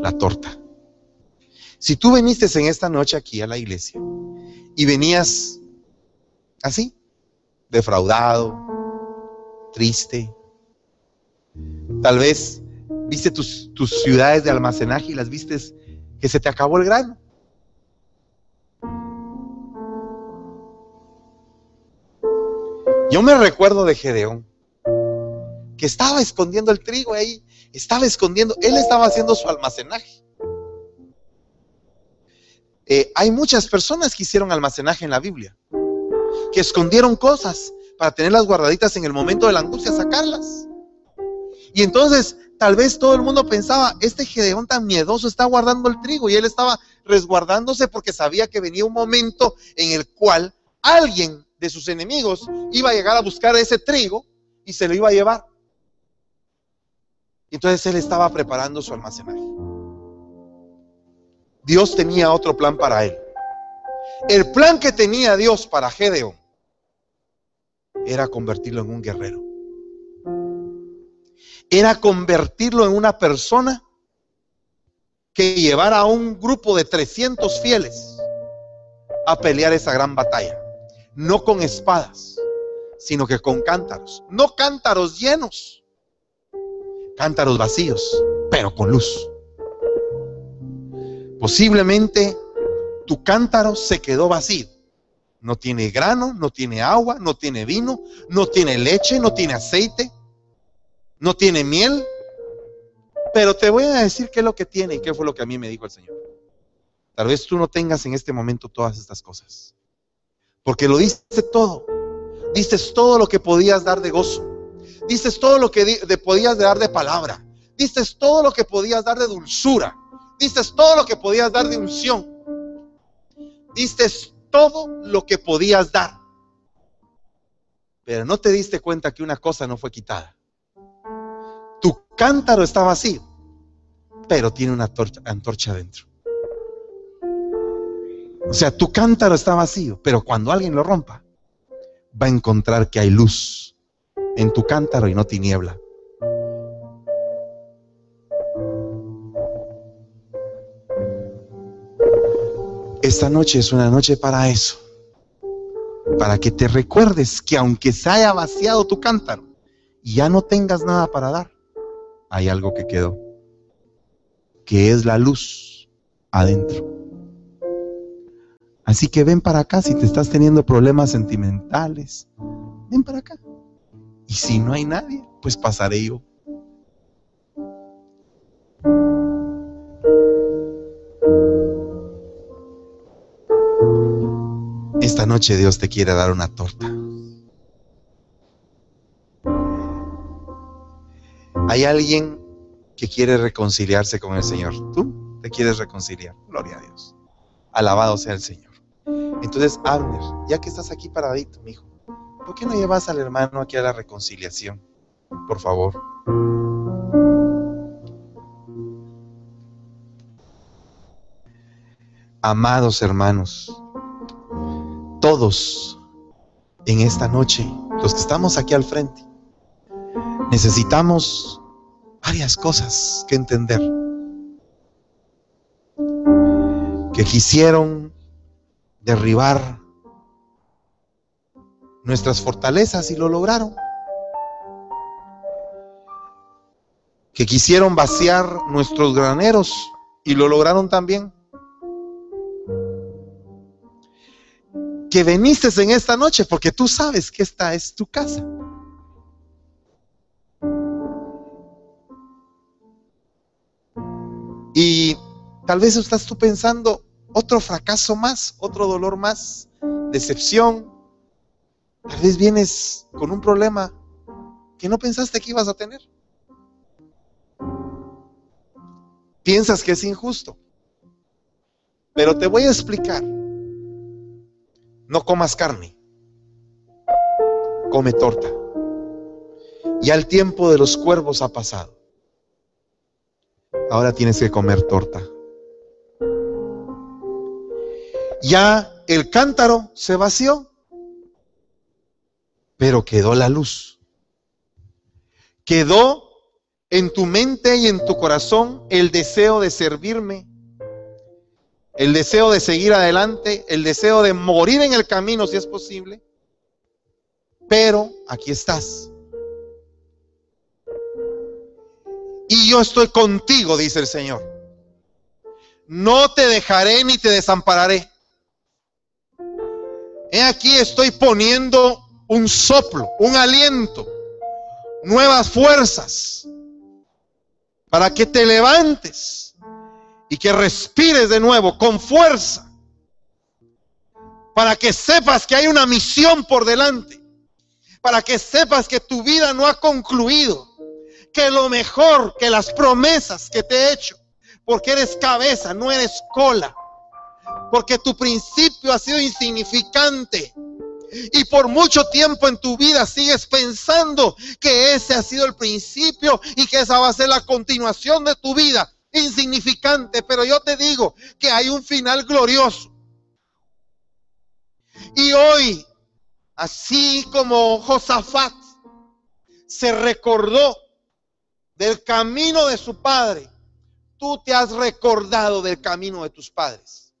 Speaker 1: la torta. Si tú viniste en esta noche aquí a la iglesia y venías así, defraudado, triste, Tal vez viste tus, ciudades de almacenaje y las vistes que se te acabó el grano. Yo me recuerdo de Gedeón, que estaba escondiendo el trigo ahí, estaba escondiendo, él estaba haciendo su almacenaje. Eh, hay muchas personas que hicieron almacenaje en la Biblia, que escondieron cosas para tenerlas guardaditas en el momento de la angustia, sacarlas. Y entonces tal vez todo el mundo pensaba, este Gedeón tan miedoso está guardando el trigo y él estaba resguardándose porque sabía que venía un momento en el cual alguien de sus enemigos iba a llegar a buscar ese trigo y se lo iba a llevar. Entonces él estaba preparando su almacenaje. Dios tenía otro plan para él. El plan que tenía Dios para Gedeón era convertirlo en un guerrero era convertirlo en una persona que llevara a un grupo de 300 fieles a pelear esa gran batalla. No con espadas, sino que con cántaros. No cántaros llenos, cántaros vacíos, pero con luz. Posiblemente tu cántaro se quedó vacío. No tiene grano, no tiene agua, no tiene vino, no tiene leche, no tiene aceite no tiene miel, pero te voy a decir qué es lo que tiene y qué fue lo que a mí me dijo el Señor. Tal vez tú no tengas en este momento todas estas cosas, porque lo diste todo, diste todo lo que podías dar de gozo, Dices todo lo que podías dar de palabra. Dices todo lo que podías dar de dulzura. Dices todo lo que podías dar de unción. Dices todo lo que podías dar. Pero no te diste cuenta que una cosa no fue quitada. Cántaro está vacío, pero tiene una antorcha, dentro. O sea, tu cántaro está vacío, pero cuando alguien lo rompa, va a encontrar que hay luz en tu cántaro y no tiniebla. Esta noche es una noche para eso. Para que te recuerdes que aunque se haya vaciado tu cántaro ya no tengas nada para dar, hay algo que quedó. Que es la luz adentro. Así que ven para acá si te estás teniendo problemas sentimentales. Ven para acá. Y si no hay nadie, pues pasaré yo. Esta noche Dios te quiere dar una torta. Hay alguien que quiere reconciliarse con el Señor. Tú te quieres reconciliar. Gloria a Dios. Alabado sea el Señor. Entonces, Abner, ya que estás aquí paradito, mi hijo, ¿por qué no llevas al hermano aquí a la reconciliación? Por favor. Amados hermanos, todos en esta noche, los que estamos aquí al frente, necesitamos varias cosas que entender. Que quisieron derribar nuestras fortalezas y lo lograron. Que quisieron vaciar nuestros graneros y lo lograron también. Que veniste en esta noche porque tú sabes que esta es tu casa. Y tal vez estás tú pensando, otro fracaso más, otro dolor más, decepción. Tal vez vienes con un problema que no pensaste que ibas a tener. Piensas que es injusto. Pero te voy a explicar. No comas carne. Come torta. Ya el tiempo de los cuervos ha pasado. Ahora tienes que comer torta. Ya el cántaro se vació, pero quedó la luz. Quedó en tu mente y en tu corazón el deseo de servirme, el deseo de seguir adelante, el deseo de morir en el camino si es posible. Pero aquí estás. Y yo estoy contigo, dice el Señor. No te dejaré ni te desampararé. He aquí estoy poniendo un soplo, un aliento, nuevas fuerzas, para que te levantes y que respires de nuevo con fuerza, para que sepas que hay una misión por delante, para que sepas que tu vida no ha concluido, que lo mejor, que las promesas que te he hecho, porque eres cabeza, no eres cola porque tu principio ha sido insignificante. Y por mucho tiempo en tu vida sigues pensando que ese ha sido el principio y que esa va a ser la continuación de tu vida. Insignificante, pero yo te digo que hay un final glorioso. Y hoy, así como Josafat se recordó del camino de su padre, tú te has recordado del camino de tus padres.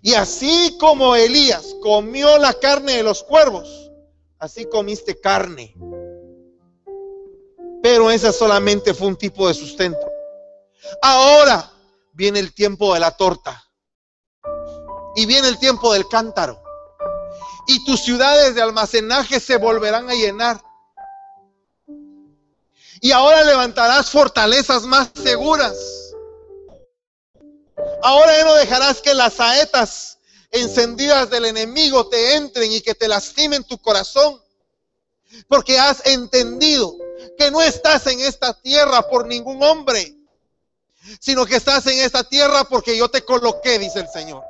Speaker 1: Y así como Elías comió la carne de los cuervos, así comiste carne. Pero esa solamente fue un tipo de sustento. Ahora viene el tiempo de la torta. Y viene el tiempo del cántaro. Y tus ciudades de almacenaje se volverán a llenar. Y ahora levantarás fortalezas más seguras Ahora no dejarás que las saetas encendidas del enemigo te entren y que te lastimen tu corazón. Porque has entendido que no estás en esta tierra por ningún hombre, sino que estás en esta tierra porque yo te coloqué, dice el Señor.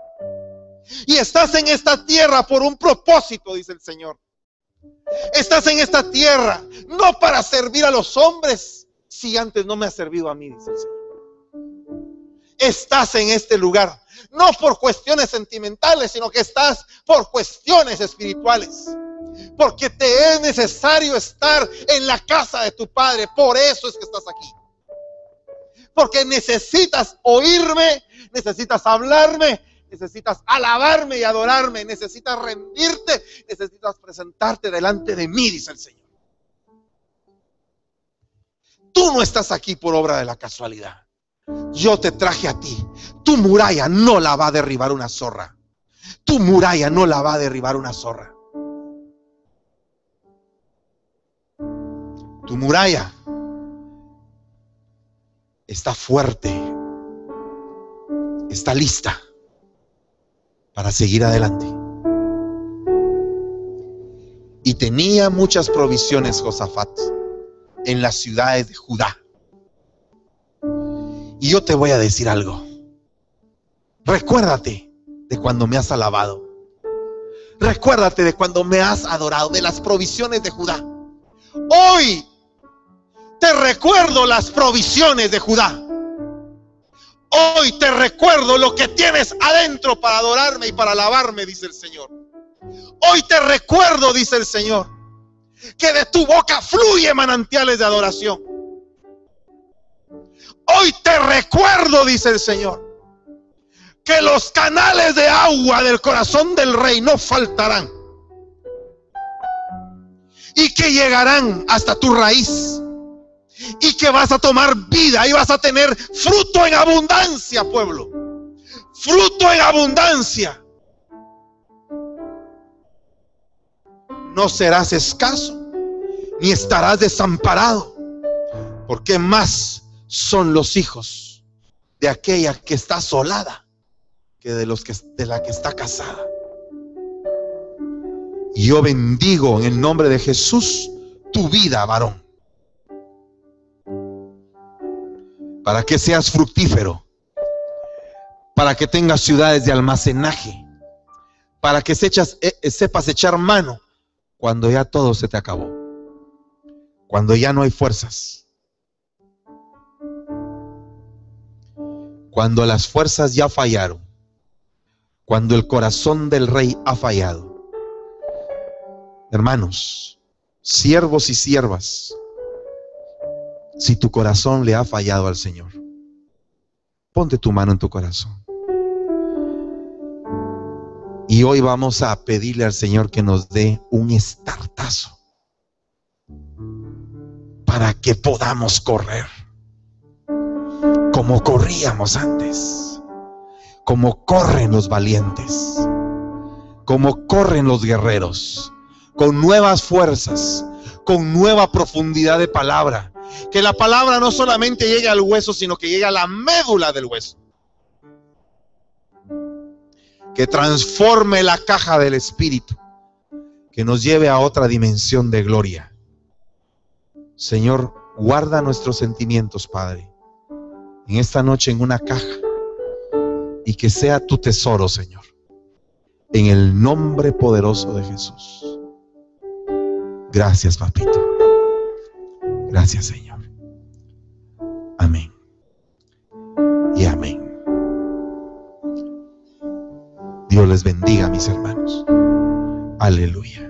Speaker 1: Y estás en esta tierra por un propósito, dice el Señor. Estás en esta tierra no para servir a los hombres, si antes no me ha servido a mí, dice el Señor. Estás en este lugar, no por cuestiones sentimentales, sino que estás por cuestiones espirituales. Porque te es necesario estar en la casa de tu Padre. Por eso es que estás aquí. Porque necesitas oírme, necesitas hablarme, necesitas alabarme y adorarme, necesitas rendirte, necesitas presentarte delante de mí, dice el Señor. Tú no estás aquí por obra de la casualidad. Yo te traje a ti. Tu muralla no la va a derribar una zorra. Tu muralla no la va a derribar una zorra. Tu muralla está fuerte. Está lista para seguir adelante. Y tenía muchas provisiones Josafat en las ciudades de Judá. Y yo te voy a decir algo. Recuérdate de cuando me has alabado. Recuérdate de cuando me has adorado, de las provisiones de Judá. Hoy te recuerdo las provisiones de Judá. Hoy te recuerdo lo que tienes adentro para adorarme y para alabarme, dice el Señor. Hoy te recuerdo, dice el Señor, que de tu boca fluye manantiales de adoración. Hoy te recuerdo, dice el Señor, que los canales de agua del corazón del rey no faltarán. Y que llegarán hasta tu raíz y que vas a tomar vida y vas a tener fruto en abundancia, pueblo. Fruto en abundancia. No serás escaso, ni estarás desamparado, porque más son los hijos de aquella que está asolada que de los que de la que está casada. Y yo bendigo en el nombre de Jesús tu vida, varón. Para que seas fructífero, para que tengas ciudades de almacenaje, para que eh, eh, sepas echar mano cuando ya todo se te acabó, cuando ya no hay fuerzas, cuando las fuerzas ya fallaron, cuando el corazón del rey ha fallado. Hermanos, siervos y siervas, si tu corazón le ha fallado al Señor. Ponte tu mano en tu corazón. Y hoy vamos a pedirle al Señor que nos dé un estartazo para que podamos correr como corríamos antes, como corren los valientes, como corren los guerreros, con nuevas fuerzas, con nueva profundidad de palabra, que la palabra no solamente llegue al hueso, sino que llegue a la médula del hueso. Que transforme la caja del espíritu. Que nos lleve a otra dimensión de gloria. Señor, guarda nuestros sentimientos, Padre. En esta noche en una caja. Y que sea tu tesoro, Señor. En el nombre poderoso de Jesús. Gracias, papito. Gracias, Señor. Amén. Y amén. Dios les bendiga, mis hermanos. Aleluya.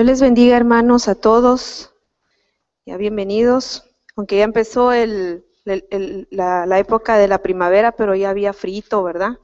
Speaker 2: Dios les bendiga, hermanos, a todos. Ya bienvenidos. Aunque ya empezó el, la, época de la primavera, pero ya había frito, ¿verdad?